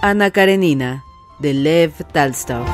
Ana Karenina, de Lev Talstov.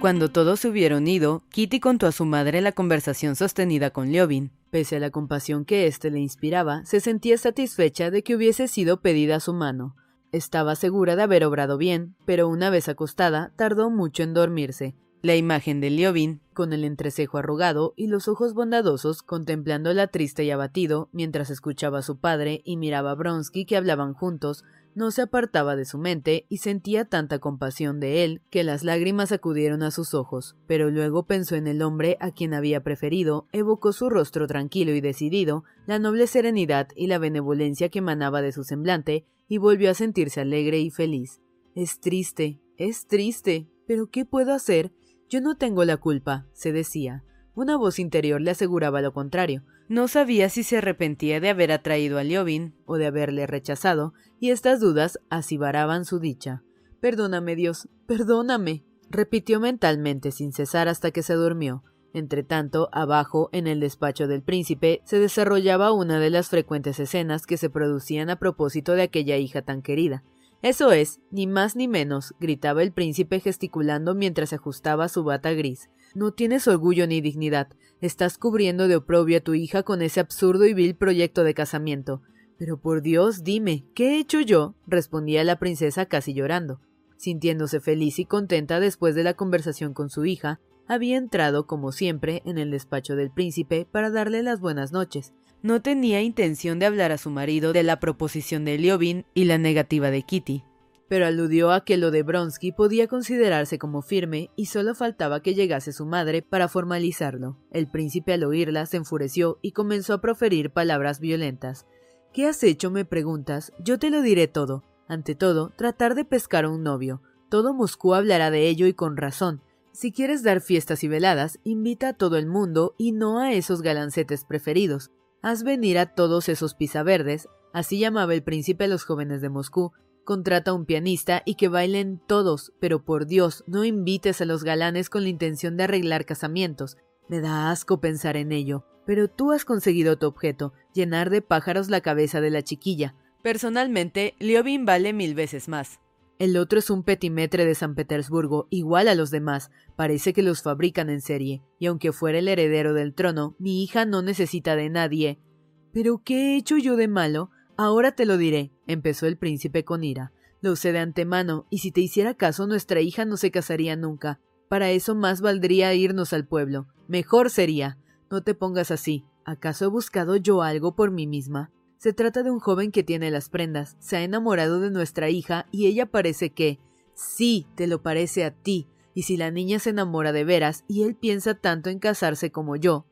Cuando todos se hubieron ido, Kitty contó a su madre la conversación sostenida con Liobin. Pese a la compasión que éste le inspiraba, se sentía satisfecha de que hubiese sido pedida su mano. Estaba segura de haber obrado bien, pero una vez acostada, tardó mucho en dormirse. La imagen de Liobin, con el entrecejo arrugado y los ojos bondadosos, contemplándola triste y abatido, mientras escuchaba a su padre y miraba a Bronsky que hablaban juntos, no se apartaba de su mente y sentía tanta compasión de él que las lágrimas acudieron a sus ojos, pero luego pensó en el hombre a quien había preferido, evocó su rostro tranquilo y decidido, la noble serenidad y la benevolencia que emanaba de su semblante, y volvió a sentirse alegre y feliz. Es triste, es triste, pero ¿qué puedo hacer? Yo no tengo la culpa, se decía. Una voz interior le aseguraba lo contrario. No sabía si se arrepentía de haber atraído a Liobin o de haberle rechazado, y estas dudas asibaraban su dicha. Perdóname, Dios, perdóname, repitió mentalmente sin cesar hasta que se durmió. Entretanto, abajo, en el despacho del príncipe, se desarrollaba una de las frecuentes escenas que se producían a propósito de aquella hija tan querida. Eso es, ni más ni menos, gritaba el príncipe gesticulando mientras ajustaba su bata gris. No tienes orgullo ni dignidad. Estás cubriendo de oprobio a tu hija con ese absurdo y vil proyecto de casamiento. Pero por Dios, dime, ¿qué he hecho yo? respondía la princesa casi llorando. Sintiéndose feliz y contenta después de la conversación con su hija, había entrado, como siempre, en el despacho del príncipe para darle las buenas noches. No tenía intención de hablar a su marido de la proposición de Liobin y la negativa de Kitty, pero aludió a que lo de Bronsky podía considerarse como firme y solo faltaba que llegase su madre para formalizarlo. El príncipe al oírla se enfureció y comenzó a proferir palabras violentas. ¿Qué has hecho? me preguntas. Yo te lo diré todo. Ante todo, tratar de pescar a un novio. Todo Moscú hablará de ello y con razón. Si quieres dar fiestas y veladas, invita a todo el mundo y no a esos galancetes preferidos. Haz venir a todos esos pisaverdes, así llamaba el príncipe a los jóvenes de Moscú. Contrata a un pianista y que bailen todos, pero por Dios, no invites a los galanes con la intención de arreglar casamientos. Me da asco pensar en ello. Pero tú has conseguido tu objeto, llenar de pájaros la cabeza de la chiquilla. Personalmente, Liobin vale mil veces más. El otro es un petimetre de San Petersburgo, igual a los demás. Parece que los fabrican en serie, y aunque fuera el heredero del trono, mi hija no necesita de nadie. ¿Pero qué he hecho yo de malo? Ahora te lo diré, empezó el príncipe con ira. Lo sé de antemano, y si te hiciera caso nuestra hija no se casaría nunca. Para eso más valdría irnos al pueblo. Mejor sería. No te pongas así. ¿Acaso he buscado yo algo por mí misma? Se trata de un joven que tiene las prendas, se ha enamorado de nuestra hija y ella parece que sí, te lo parece a ti, y si la niña se enamora de veras y él piensa tanto en casarse como yo,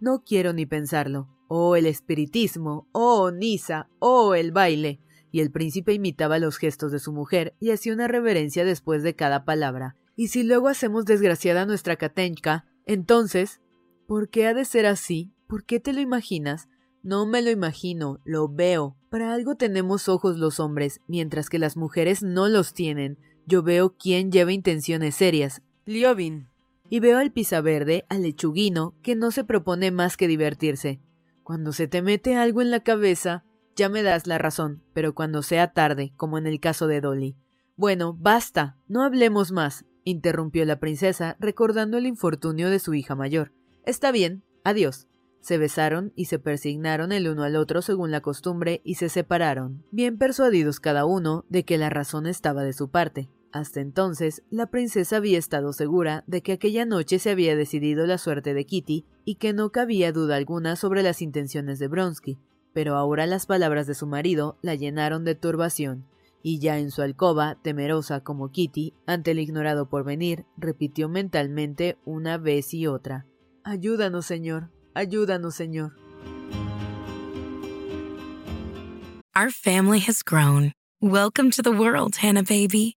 no quiero ni pensarlo. Oh, el espiritismo, oh, Nisa, oh, el baile. Y el príncipe imitaba los gestos de su mujer y hacía una reverencia después de cada palabra. Y si luego hacemos desgraciada nuestra Katenka, entonces, ¿por qué ha de ser así? ¿Por qué te lo imaginas? No me lo imagino, lo veo. Para algo tenemos ojos los hombres, mientras que las mujeres no los tienen. Yo veo quién lleva intenciones serias. Liovin. Y veo al verde, al lechuguino, que no se propone más que divertirse. Cuando se te mete algo en la cabeza, ya me das la razón, pero cuando sea tarde, como en el caso de Dolly. Bueno, basta, no hablemos más, interrumpió la princesa, recordando el infortunio de su hija mayor. Está bien, adiós. Se besaron y se persignaron el uno al otro según la costumbre y se separaron, bien persuadidos cada uno de que la razón estaba de su parte. Hasta entonces, la princesa había estado segura de que aquella noche se había decidido la suerte de Kitty y que no cabía duda alguna sobre las intenciones de Bronsky, pero ahora las palabras de su marido la llenaron de turbación, y ya en su alcoba, temerosa como Kitty, ante el ignorado porvenir, repitió mentalmente una vez y otra Ayúdanos, Señor, Ayúdanos, Señor. Our family has grown. Welcome to the world, Hannah baby.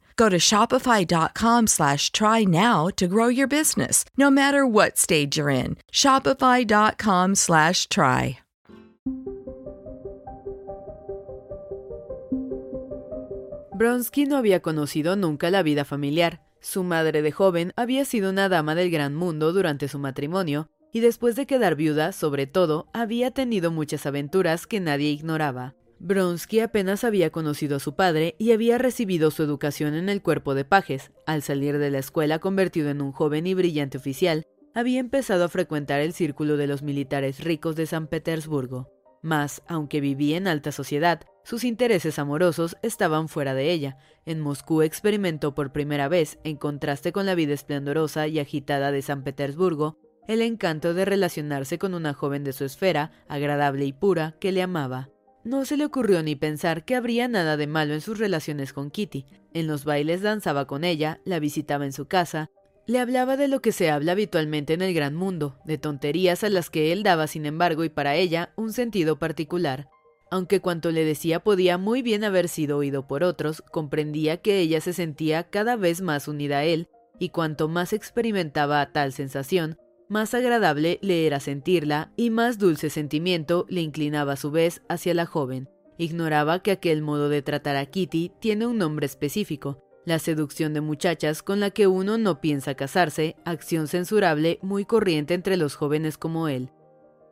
Go to shopify.com slash try now to grow your business, no matter what stage you're in. Shopify.com slash try. Bronsky no había conocido nunca la vida familiar. Su madre de joven había sido una dama del gran mundo durante su matrimonio, y después de quedar viuda, sobre todo, había tenido muchas aventuras que nadie ignoraba. Bronsky apenas había conocido a su padre y había recibido su educación en el cuerpo de pajes. Al salir de la escuela convertido en un joven y brillante oficial, había empezado a frecuentar el círculo de los militares ricos de San Petersburgo. Mas, aunque vivía en alta sociedad, sus intereses amorosos estaban fuera de ella. En Moscú experimentó por primera vez, en contraste con la vida esplendorosa y agitada de San Petersburgo, el encanto de relacionarse con una joven de su esfera, agradable y pura, que le amaba. No se le ocurrió ni pensar que habría nada de malo en sus relaciones con Kitty. En los bailes danzaba con ella, la visitaba en su casa, le hablaba de lo que se habla habitualmente en el gran mundo, de tonterías a las que él daba, sin embargo, y para ella, un sentido particular. Aunque cuanto le decía podía muy bien haber sido oído por otros, comprendía que ella se sentía cada vez más unida a él, y cuanto más experimentaba tal sensación, más agradable le era sentirla y más dulce sentimiento le inclinaba a su vez hacia la joven. Ignoraba que aquel modo de tratar a Kitty tiene un nombre específico, la seducción de muchachas con la que uno no piensa casarse, acción censurable muy corriente entre los jóvenes como él.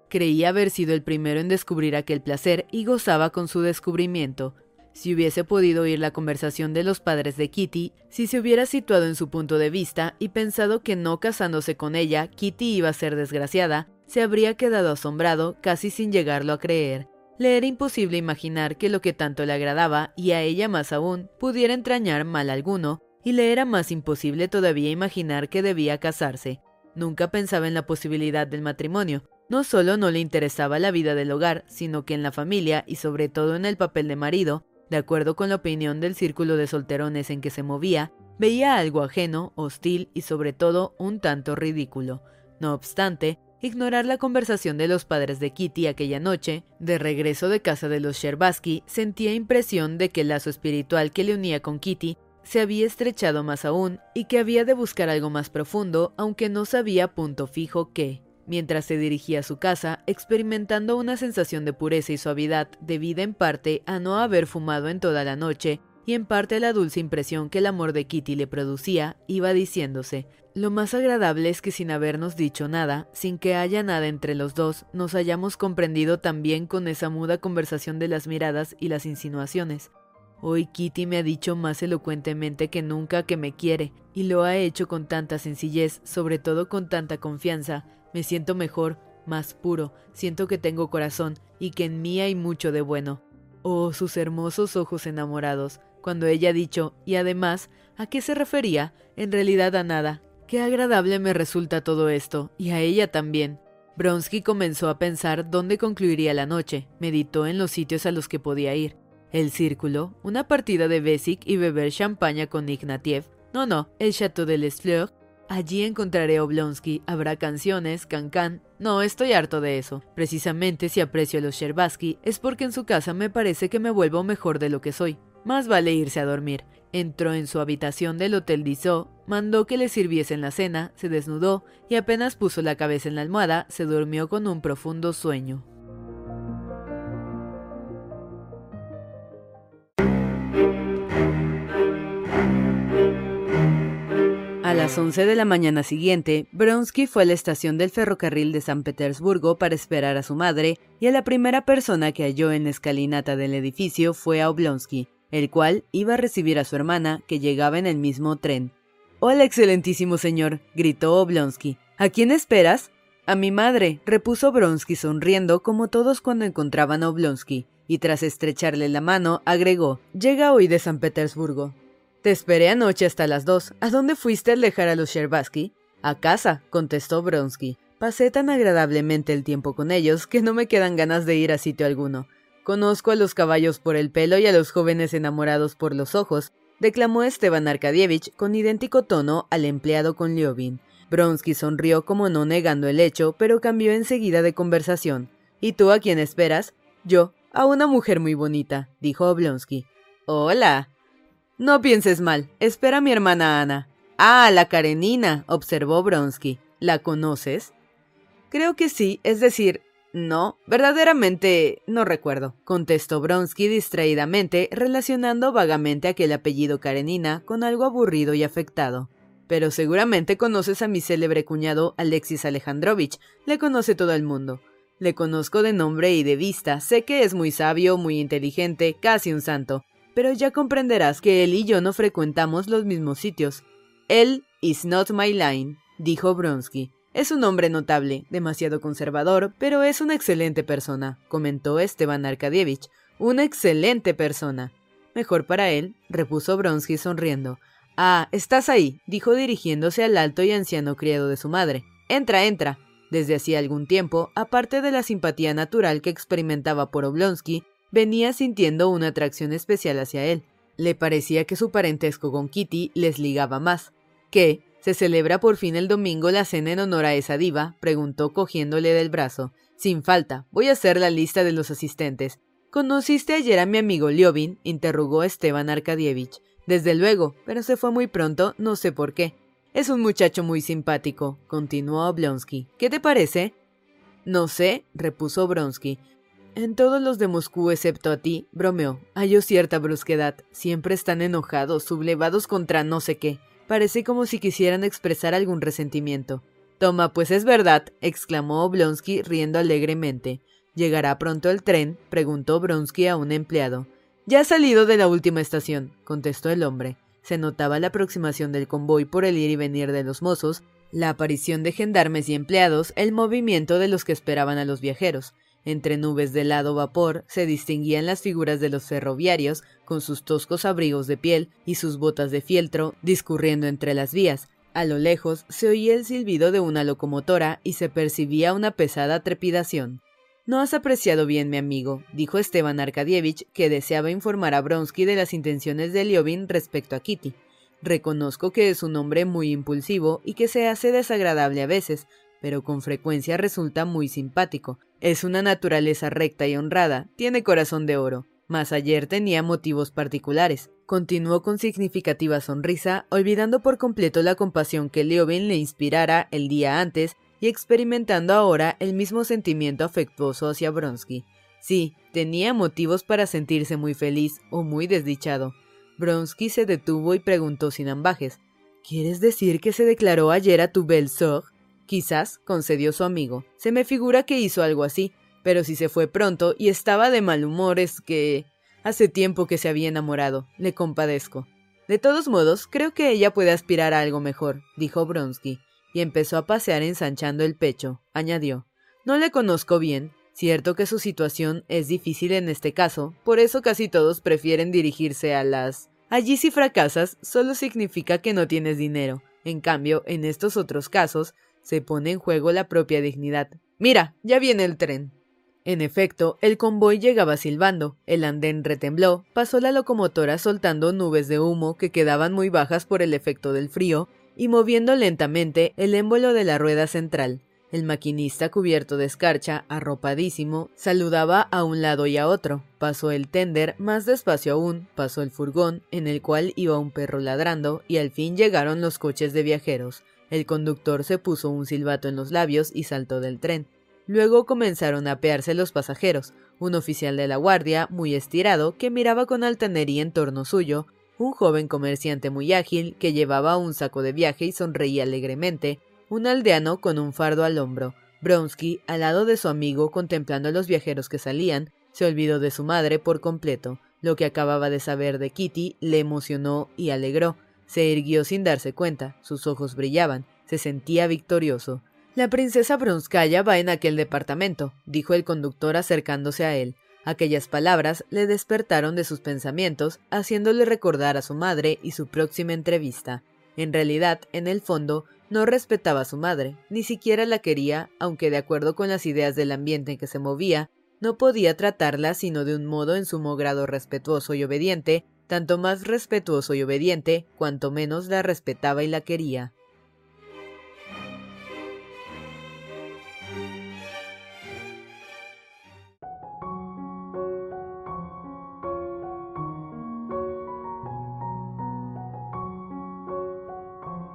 Creía haber sido el primero en descubrir aquel placer y gozaba con su descubrimiento. Si hubiese podido oír la conversación de los padres de Kitty, si se hubiera situado en su punto de vista y pensado que no casándose con ella, Kitty iba a ser desgraciada, se habría quedado asombrado casi sin llegarlo a creer. Le era imposible imaginar que lo que tanto le agradaba, y a ella más aún, pudiera entrañar mal alguno, y le era más imposible todavía imaginar que debía casarse. Nunca pensaba en la posibilidad del matrimonio, No solo no le interesaba la vida del hogar, sino que en la familia y sobre todo en el papel de marido, de acuerdo con la opinión del círculo de solterones en que se movía, veía algo ajeno, hostil y sobre todo un tanto ridículo. No obstante, ignorar la conversación de los padres de Kitty aquella noche, de regreso de casa de los Sherbaski, sentía impresión de que el lazo espiritual que le unía con Kitty se había estrechado más aún y que había de buscar algo más profundo, aunque no sabía punto fijo qué mientras se dirigía a su casa, experimentando una sensación de pureza y suavidad debida en parte a no haber fumado en toda la noche y en parte a la dulce impresión que el amor de Kitty le producía, iba diciéndose, lo más agradable es que sin habernos dicho nada, sin que haya nada entre los dos, nos hayamos comprendido también con esa muda conversación de las miradas y las insinuaciones. Hoy Kitty me ha dicho más elocuentemente que nunca que me quiere, y lo ha hecho con tanta sencillez, sobre todo con tanta confianza, me siento mejor, más puro, siento que tengo corazón y que en mí hay mucho de bueno. Oh, sus hermosos ojos enamorados, cuando ella ha dicho, y además, ¿a qué se refería? En realidad a nada. Qué agradable me resulta todo esto, y a ella también. Bronsky comenzó a pensar dónde concluiría la noche, meditó en los sitios a los que podía ir. El círculo, una partida de Besic y beber champaña con Ignatiev. No, no, el Château de Les Fleurs Allí encontraré Oblonsky, habrá canciones, cancán. No, estoy harto de eso. Precisamente si aprecio a los Sherbaski es porque en su casa me parece que me vuelvo mejor de lo que soy. Más vale irse a dormir. Entró en su habitación del Hotel Dissot, mandó que le sirviesen la cena, se desnudó y apenas puso la cabeza en la almohada, se durmió con un profundo sueño. A las 11 de la mañana siguiente, Bronsky fue a la estación del ferrocarril de San Petersburgo para esperar a su madre, y a la primera persona que halló en la escalinata del edificio fue a Oblonsky, el cual iba a recibir a su hermana, que llegaba en el mismo tren. Hola, excelentísimo señor, gritó Oblonsky. ¿A quién esperas? A mi madre, repuso Bronsky sonriendo como todos cuando encontraban a Oblonsky, y tras estrecharle la mano, agregó, llega hoy de San Petersburgo. Te esperé anoche hasta las dos. ¿A dónde fuiste al dejar a los Sherbaski? A casa, contestó Bronsky. Pasé tan agradablemente el tiempo con ellos que no me quedan ganas de ir a sitio alguno. Conozco a los caballos por el pelo y a los jóvenes enamorados por los ojos, declamó Esteban Arkadievich con idéntico tono al empleado con Liobin. Bronsky sonrió como no negando el hecho, pero cambió enseguida de conversación. ¿Y tú a quién esperas? Yo, a una mujer muy bonita, dijo Oblonsky. Hola, no pienses mal, espera a mi hermana Ana. Ah, la Karenina, observó Bronsky. ¿La conoces? Creo que sí, es decir, no, verdaderamente no recuerdo, contestó Bronsky distraídamente, relacionando vagamente aquel apellido Karenina con algo aburrido y afectado. Pero seguramente conoces a mi célebre cuñado Alexis Alejandrovich, le conoce todo el mundo. Le conozco de nombre y de vista, sé que es muy sabio, muy inteligente, casi un santo, pero ya comprenderás que él y yo no frecuentamos los mismos sitios. Él is not my line, dijo Bronsky. Es un hombre notable, demasiado conservador, pero es una excelente persona, comentó Esteban Arkadievich. Una excelente persona. Mejor para él, repuso Bronsky sonriendo. Ah, estás ahí, dijo dirigiéndose al alto y anciano criado de su madre. Entra, entra. Desde hacía algún tiempo, aparte de la simpatía natural que experimentaba por Oblonsky, venía sintiendo una atracción especial hacia él. Le parecía que su parentesco con Kitty les ligaba más. ¿Qué? ¿Se celebra por fin el domingo la cena en honor a esa diva? preguntó cogiéndole del brazo. Sin falta, voy a hacer la lista de los asistentes. ¿Conociste ayer a mi amigo Liobin? interrogó Esteban Arkadievich. Desde luego, pero se fue muy pronto, no sé por qué. Es un muchacho muy simpático, continuó Oblonsky. ¿Qué te parece? No sé, repuso Bronsky. En todos los de Moscú, excepto a ti, bromeó, halló cierta brusquedad. Siempre están enojados, sublevados contra no sé qué. Parece como si quisieran expresar algún resentimiento. Toma, pues es verdad, exclamó Oblonsky riendo alegremente. ¿Llegará pronto el tren? preguntó Bronsky a un empleado. Ya ha salido de la última estación, contestó el hombre. Se notaba la aproximación del convoy por el ir y venir de los mozos, la aparición de gendarmes y empleados, el movimiento de los que esperaban a los viajeros. Entre nubes de helado vapor se distinguían las figuras de los ferroviarios, con sus toscos abrigos de piel y sus botas de fieltro, discurriendo entre las vías, A lo lejos se oía el silbido de una locomotora y se percibía una pesada trepidación. No has apreciado bien, mi amigo, dijo Esteban Arkadievich, que deseaba informar a Bronsky de las intenciones de Liobin respecto a Kitty. Reconozco que es un hombre muy impulsivo y que se hace desagradable a veces, pero con frecuencia resulta muy simpático. Es una naturaleza recta y honrada, tiene corazón de oro. Mas ayer tenía motivos particulares. Continuó con significativa sonrisa, olvidando por completo la compasión que Leovin le inspirara el día antes y experimentando ahora el mismo sentimiento afectuoso hacia Bronsky. Sí, tenía motivos para sentirse muy feliz o muy desdichado. Bronsky se detuvo y preguntó sin ambajes: ¿Quieres decir que se declaró ayer a tu belle Quizás, concedió su amigo. Se me figura que hizo algo así, pero si se fue pronto y estaba de mal humor es que... Hace tiempo que se había enamorado. Le compadezco. De todos modos, creo que ella puede aspirar a algo mejor, dijo Bronsky, y empezó a pasear ensanchando el pecho. Añadió. No le conozco bien. Cierto que su situación es difícil en este caso, por eso casi todos prefieren dirigirse a las... Allí si fracasas, solo significa que no tienes dinero. En cambio, en estos otros casos, se pone en juego la propia dignidad. Mira, ya viene el tren. En efecto, el convoy llegaba silbando, el andén retembló, pasó la locomotora soltando nubes de humo que quedaban muy bajas por el efecto del frío, y moviendo lentamente el émbolo de la rueda central. El maquinista, cubierto de escarcha, arropadísimo, saludaba a un lado y a otro. Pasó el tender, más despacio aún, pasó el furgón, en el cual iba un perro ladrando, y al fin llegaron los coches de viajeros. El conductor se puso un silbato en los labios y saltó del tren. Luego comenzaron a apearse los pasajeros, un oficial de la guardia, muy estirado, que miraba con altanería en torno suyo, un joven comerciante muy ágil, que llevaba un saco de viaje y sonreía alegremente, un aldeano con un fardo al hombro. Bronsky, al lado de su amigo, contemplando a los viajeros que salían, se olvidó de su madre por completo. Lo que acababa de saber de Kitty le emocionó y alegró. Se irguió sin darse cuenta, sus ojos brillaban, se sentía victorioso. La princesa Bronskaya va en aquel departamento, dijo el conductor acercándose a él. Aquellas palabras le despertaron de sus pensamientos, haciéndole recordar a su madre y su próxima entrevista. En realidad, en el fondo, no respetaba a su madre, ni siquiera la quería, aunque de acuerdo con las ideas del ambiente en que se movía, no podía tratarla sino de un modo en sumo grado respetuoso y obediente, tanto más respetuoso y obediente, cuanto menos la respetaba y la quería.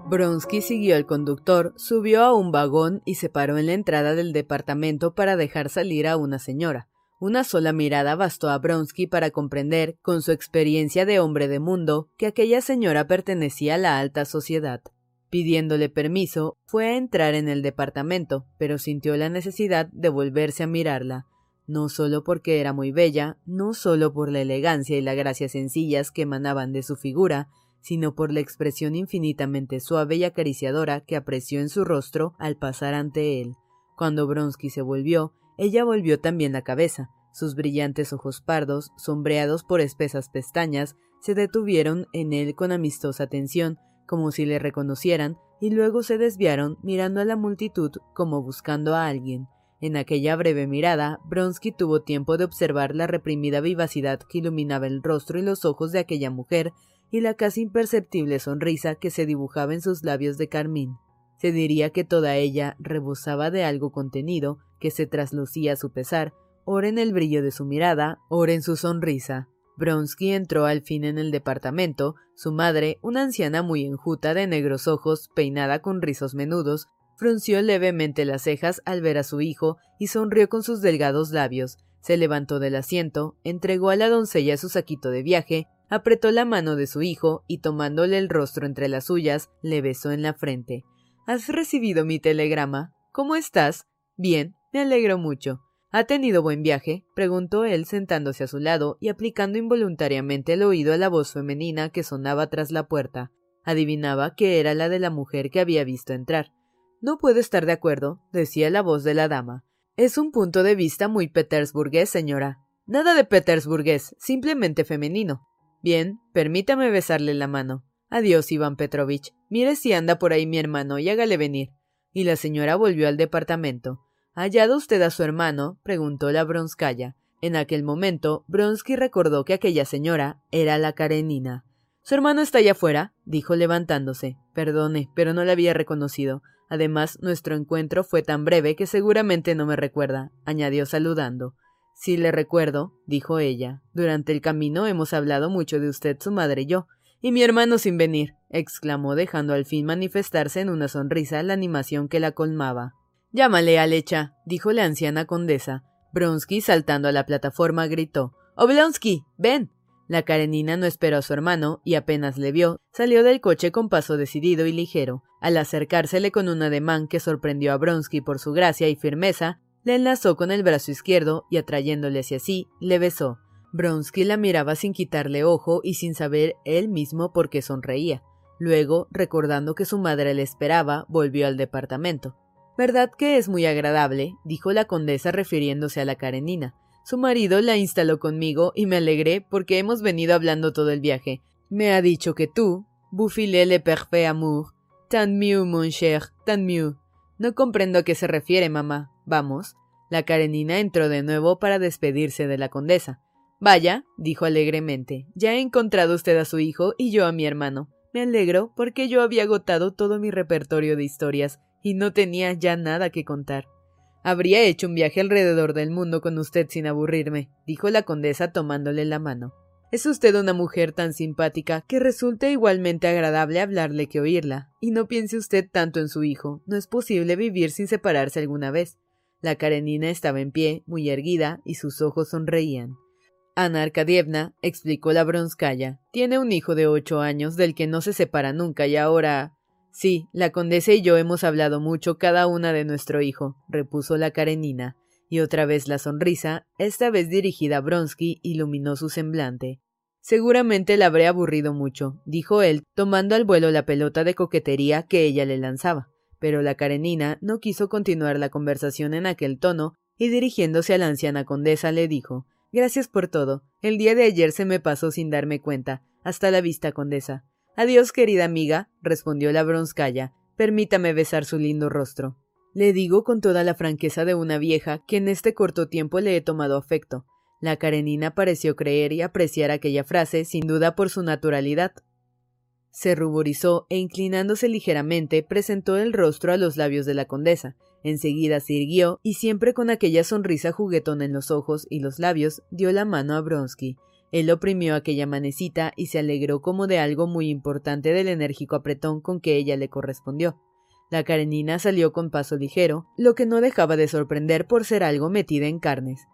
Bronsky siguió al conductor, subió a un vagón y se paró en la entrada del departamento para dejar salir a una señora. Una sola mirada bastó a Bronsky para comprender, con su experiencia de hombre de mundo, que aquella señora pertenecía a la alta sociedad. Pidiéndole permiso, fue a entrar en el departamento, pero sintió la necesidad de volverse a mirarla, no solo porque era muy bella, no solo por la elegancia y la gracia sencillas que emanaban de su figura, sino por la expresión infinitamente suave y acariciadora que apreció en su rostro al pasar ante él. Cuando Bronsky se volvió, ella volvió también la cabeza. Sus brillantes ojos pardos, sombreados por espesas pestañas, se detuvieron en él con amistosa atención, como si le reconocieran, y luego se desviaron mirando a la multitud como buscando a alguien. En aquella breve mirada, Bronsky tuvo tiempo de observar la reprimida vivacidad que iluminaba el rostro y los ojos de aquella mujer y la casi imperceptible sonrisa que se dibujaba en sus labios de carmín. Se diría que toda ella rebosaba de algo contenido que se traslucía su pesar, ora en el brillo de su mirada, ora en su sonrisa. Bronsky entró al fin en el departamento, su madre, una anciana muy enjuta de negros ojos, peinada con rizos menudos, frunció levemente las cejas al ver a su hijo y sonrió con sus delgados labios. Se levantó del asiento, entregó a la doncella su saquito de viaje, apretó la mano de su hijo y tomándole el rostro entre las suyas, le besó en la frente. ¿Has recibido mi telegrama? ¿Cómo estás? Bien, me alegro mucho. ¿Ha tenido buen viaje? preguntó él sentándose a su lado y aplicando involuntariamente el oído a la voz femenina que sonaba tras la puerta. Adivinaba que era la de la mujer que había visto entrar. No puedo estar de acuerdo, decía la voz de la dama. Es un punto de vista muy petersburgués, señora. Nada de petersburgués, simplemente femenino. Bien, permítame besarle la mano. Adiós, Iván Petrovich. Mire si anda por ahí mi hermano y hágale venir. Y la señora volvió al departamento. ¿Hallado usted a su hermano? preguntó la Bronskaya. En aquel momento, Bronsky recordó que aquella señora era la Karenina. Su hermano está allá afuera, dijo levantándose. Perdone, pero no le había reconocido. Además, nuestro encuentro fue tan breve que seguramente no me recuerda, añadió saludando. Sí le recuerdo, dijo ella. Durante el camino hemos hablado mucho de usted, su madre y yo. Y mi hermano sin venir, exclamó dejando al fin manifestarse en una sonrisa la animación que la colmaba. Llámale, Alecha, dijo la anciana condesa. Bronsky, saltando a la plataforma, gritó Oblonsky, ven. La Karenina no esperó a su hermano y apenas le vio, salió del coche con paso decidido y ligero. Al acercársele con un ademán que sorprendió a Bronsky por su gracia y firmeza, le enlazó con el brazo izquierdo y atrayéndole hacia sí, le besó. Bronsky la miraba sin quitarle ojo y sin saber él mismo por qué sonreía. Luego, recordando que su madre le esperaba, volvió al departamento. ¿Verdad que es muy agradable? dijo la condesa refiriéndose a la Karenina. Su marido la instaló conmigo y me alegré porque hemos venido hablando todo el viaje. Me ha dicho que tú, Bouffilé le parfait amour, tan mieux, mon cher, tan mieux. No comprendo a qué se refiere, mamá. Vamos. La Karenina entró de nuevo para despedirse de la condesa. Vaya, dijo alegremente, ya he encontrado usted a su hijo y yo a mi hermano. Me alegro porque yo había agotado todo mi repertorio de historias y no tenía ya nada que contar. Habría hecho un viaje alrededor del mundo con usted sin aburrirme, dijo la condesa tomándole la mano. Es usted una mujer tan simpática que resulta igualmente agradable hablarle que oírla. Y no piense usted tanto en su hijo. No es posible vivir sin separarse alguna vez. La Karenina estaba en pie, muy erguida, y sus ojos sonreían. Ana Arkadievna, explicó la Bronskaya, tiene un hijo de ocho años del que no se separa nunca y ahora. Sí, la condesa y yo hemos hablado mucho cada una de nuestro hijo, repuso la Karenina, y otra vez la sonrisa, esta vez dirigida a Bronsky, iluminó su semblante. Seguramente la habré aburrido mucho, dijo él, tomando al vuelo la pelota de coquetería que ella le lanzaba. Pero la Karenina no quiso continuar la conversación en aquel tono, y dirigiéndose a la anciana condesa le dijo Gracias por todo. El día de ayer se me pasó sin darme cuenta. Hasta la vista, condesa. Adiós, querida amiga, respondió la bronskaya. Permítame besar su lindo rostro. Le digo con toda la franqueza de una vieja que en este corto tiempo le he tomado afecto. La Karenina pareció creer y apreciar aquella frase, sin duda por su naturalidad. Se ruborizó e inclinándose ligeramente presentó el rostro a los labios de la condesa. Enseguida se irguió y siempre con aquella sonrisa juguetona en los ojos y los labios dio la mano a Bronsky. Él oprimió aquella manecita y se alegró como de algo muy importante del enérgico apretón con que ella le correspondió. La Karenina salió con paso ligero, lo que no dejaba de sorprender por ser algo metida en carnes.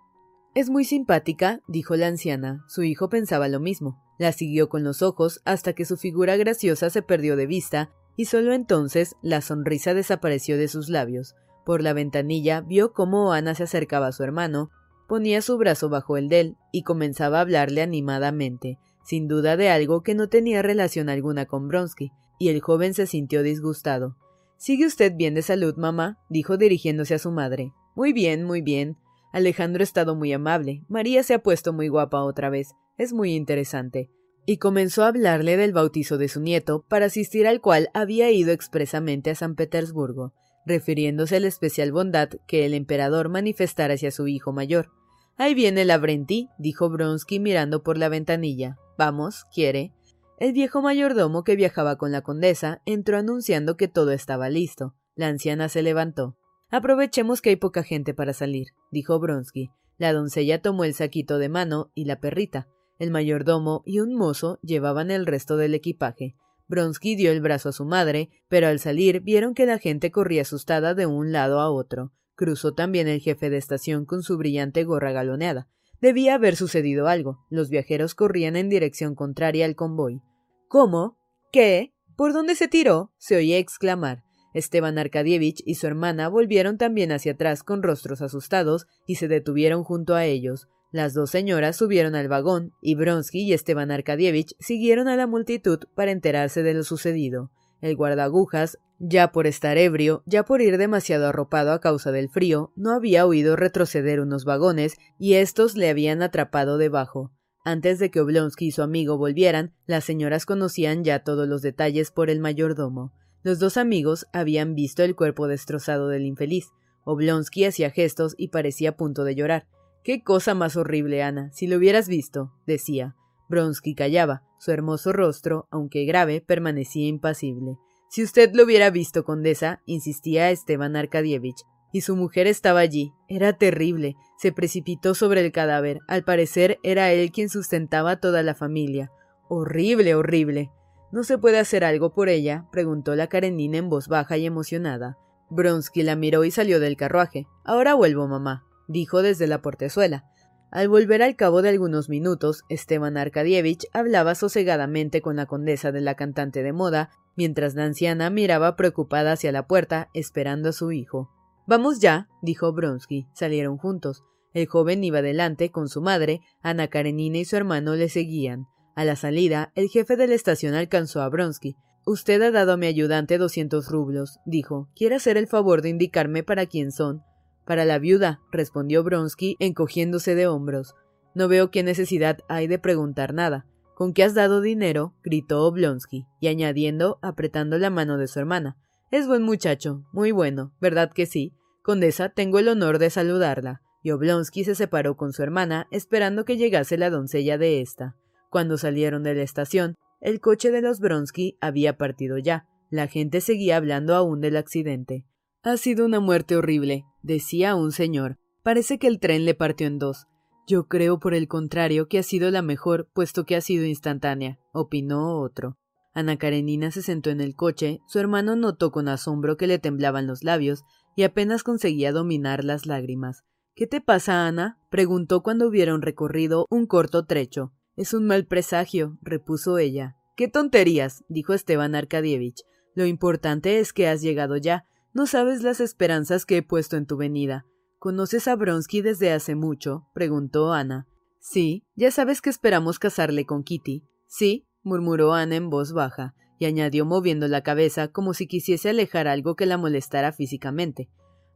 Es muy simpática, dijo la anciana. Su hijo pensaba lo mismo. La siguió con los ojos hasta que su figura graciosa se perdió de vista, y solo entonces la sonrisa desapareció de sus labios. Por la ventanilla vio cómo Ana se acercaba a su hermano, ponía su brazo bajo el de él y comenzaba a hablarle animadamente, sin duda de algo que no tenía relación alguna con Bronsky, y el joven se sintió disgustado. ¿Sigue usted bien de salud, mamá? dijo dirigiéndose a su madre. Muy bien, muy bien. Alejandro ha estado muy amable. María se ha puesto muy guapa otra vez. Es muy interesante. Y comenzó a hablarle del bautizo de su nieto, para asistir al cual había ido expresamente a San Petersburgo, refiriéndose a la especial bondad que el emperador manifestara hacia su hijo mayor. Ahí viene la Brenti, dijo Bronsky mirando por la ventanilla. Vamos, quiere. El viejo mayordomo que viajaba con la condesa entró anunciando que todo estaba listo. La anciana se levantó. Aprovechemos que hay poca gente para salir, dijo Bronsky. La doncella tomó el saquito de mano y la perrita. El mayordomo y un mozo llevaban el resto del equipaje. Bronsky dio el brazo a su madre, pero al salir vieron que la gente corría asustada de un lado a otro. Cruzó también el jefe de estación con su brillante gorra galoneada. Debía haber sucedido algo. Los viajeros corrían en dirección contraria al convoy. ¿Cómo? ¿Qué? ¿Por dónde se tiró? se oía exclamar. Esteban Arkadievich y su hermana volvieron también hacia atrás con rostros asustados y se detuvieron junto a ellos. Las dos señoras subieron al vagón y Bronsky y Esteban Arkadievich siguieron a la multitud para enterarse de lo sucedido. El guardagujas ya por estar ebrio, ya por ir demasiado arropado a causa del frío, no había oído retroceder unos vagones y estos le habían atrapado debajo. Antes de que Oblonsky y su amigo volvieran, las señoras conocían ya todos los detalles por el mayordomo. Los dos amigos habían visto el cuerpo destrozado del infeliz. Oblonsky hacía gestos y parecía a punto de llorar. Qué cosa más horrible, Ana. Si lo hubieras visto, decía. Bronsky callaba. Su hermoso rostro, aunque grave, permanecía impasible. Si usted lo hubiera visto, condesa, insistía Esteban Arkadievich. Y su mujer estaba allí. Era terrible. Se precipitó sobre el cadáver. Al parecer era él quien sustentaba a toda la familia. Horrible, horrible. ¿No se puede hacer algo por ella? preguntó la Karenina en voz baja y emocionada. Bronsky la miró y salió del carruaje. Ahora vuelvo, mamá, dijo desde la portezuela. Al volver al cabo de algunos minutos, Esteban Arkadievich hablaba sosegadamente con la condesa de la cantante de moda, mientras la anciana miraba preocupada hacia la puerta, esperando a su hijo. Vamos ya, dijo Bronsky. Salieron juntos. El joven iba delante con su madre, Ana Karenina y su hermano le seguían. A la salida, el jefe de la estación alcanzó a Bronsky. Usted ha dado a mi ayudante doscientos rublos, dijo. ¿Quiere hacer el favor de indicarme para quién son? Para la viuda, respondió Bronsky, encogiéndose de hombros. No veo qué necesidad hay de preguntar nada. ¿Con qué has dado dinero? gritó Oblonsky, y añadiendo, apretando la mano de su hermana. Es buen muchacho, muy bueno, ¿verdad que sí? Condesa, tengo el honor de saludarla. Y Oblonsky se separó con su hermana, esperando que llegase la doncella de ésta. Cuando salieron de la estación, el coche de los Bronsky había partido ya. La gente seguía hablando aún del accidente. Ha sido una muerte horrible, decía un señor. Parece que el tren le partió en dos. Yo creo, por el contrario, que ha sido la mejor, puesto que ha sido instantánea, opinó otro. Ana Karenina se sentó en el coche, su hermano notó con asombro que le temblaban los labios y apenas conseguía dominar las lágrimas. ¿Qué te pasa, Ana? preguntó cuando hubieron recorrido un corto trecho. Es un mal presagio, repuso ella. Qué tonterías, dijo Esteban Arkadievich. Lo importante es que has llegado ya, no sabes las esperanzas que he puesto en tu venida. ¿Conoces a Bronsky desde hace mucho? preguntó Ana. Sí, ya sabes que esperamos casarle con Kitty. Sí, murmuró Ana en voz baja, y añadió moviendo la cabeza como si quisiese alejar algo que la molestara físicamente.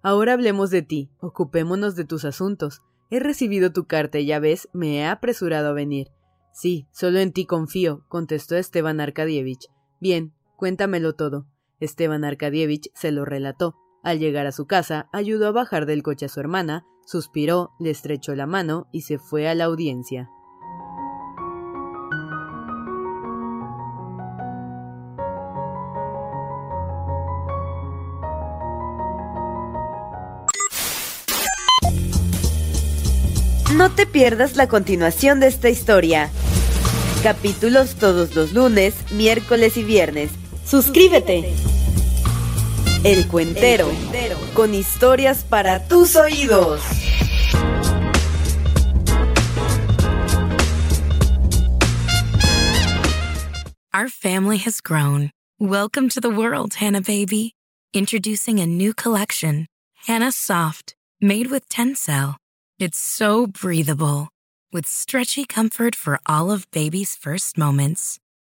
Ahora hablemos de ti, ocupémonos de tus asuntos. He recibido tu carta y ya ves, me he apresurado a venir. Sí, solo en ti confío, contestó Esteban Arkadievich. Bien, cuéntamelo todo. Esteban Arkadievich se lo relató. Al llegar a su casa, ayudó a bajar del coche a su hermana, suspiró, le estrechó la mano y se fue a la audiencia. No te pierdas la continuación de esta historia. Capítulos todos los lunes, miércoles y viernes Suscríbete. El Cuentero, con historias para tus oídos. Our family has grown. Welcome to the world, Hannah baby. Introducing a new collection, Hannah Soft, made with Tencel. It's so breathable, with stretchy comfort for all of baby's first moments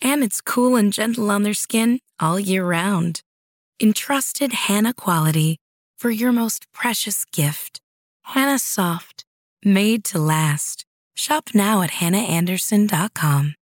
and it's cool and gentle on their skin all year round. Entrusted Hannah quality for your most precious gift. Hannah Soft, made to last. Shop now at hannahanderson.com.